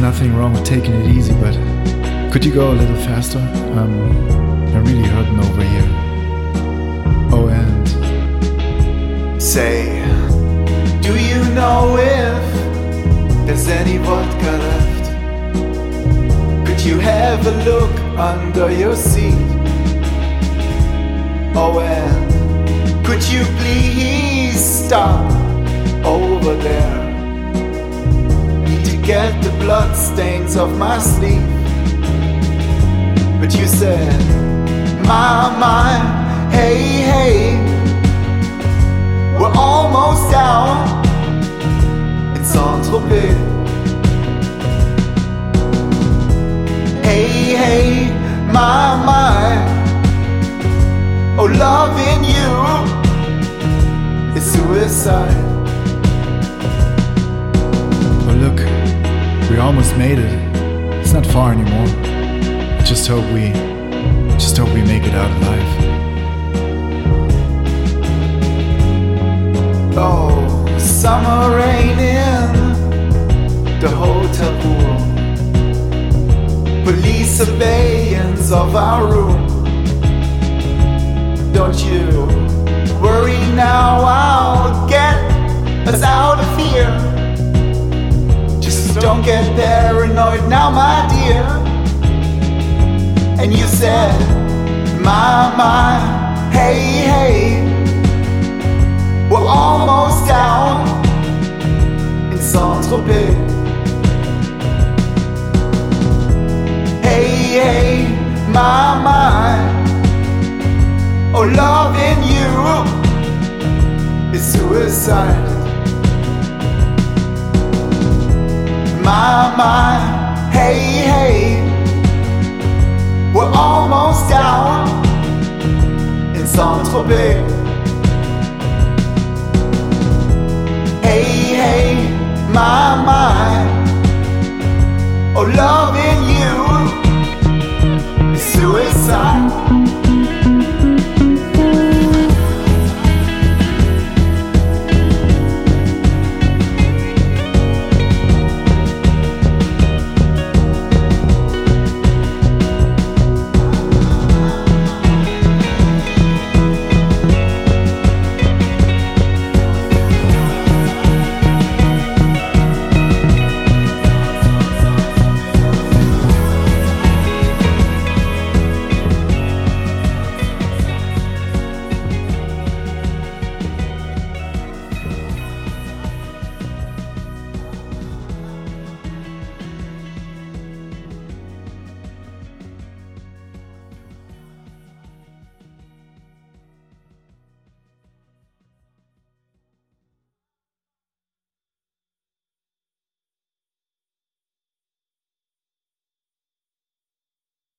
There's nothing wrong with taking it easy, but could you go a little faster? Um, I'm really hurting over here. Oh, and Say, do you know if there's any vodka left? Could you have a look under your seat? Oh, and could you please stop over there? Blood stains off my sleeve. But you said, my, my, hey, hey. We're almost down in Saint Tropez. Hey, hey, my, my. Oh, loving you is suicide. oh look, we almost made it. It's not far anymore. Just hope we, just hope we make it out alive. Oh, summer rain in the hotel pool. Police surveillance of our room. Don't you worry get paranoid now, my dear. And you said, my, my, hey, hey. We're almost down in Saint Tropez. Hey, hey, my, my. Oh, loving you is suicide. My, my, hey, hey. We're almost down in Saint Tropez. Hey, hey, my, love.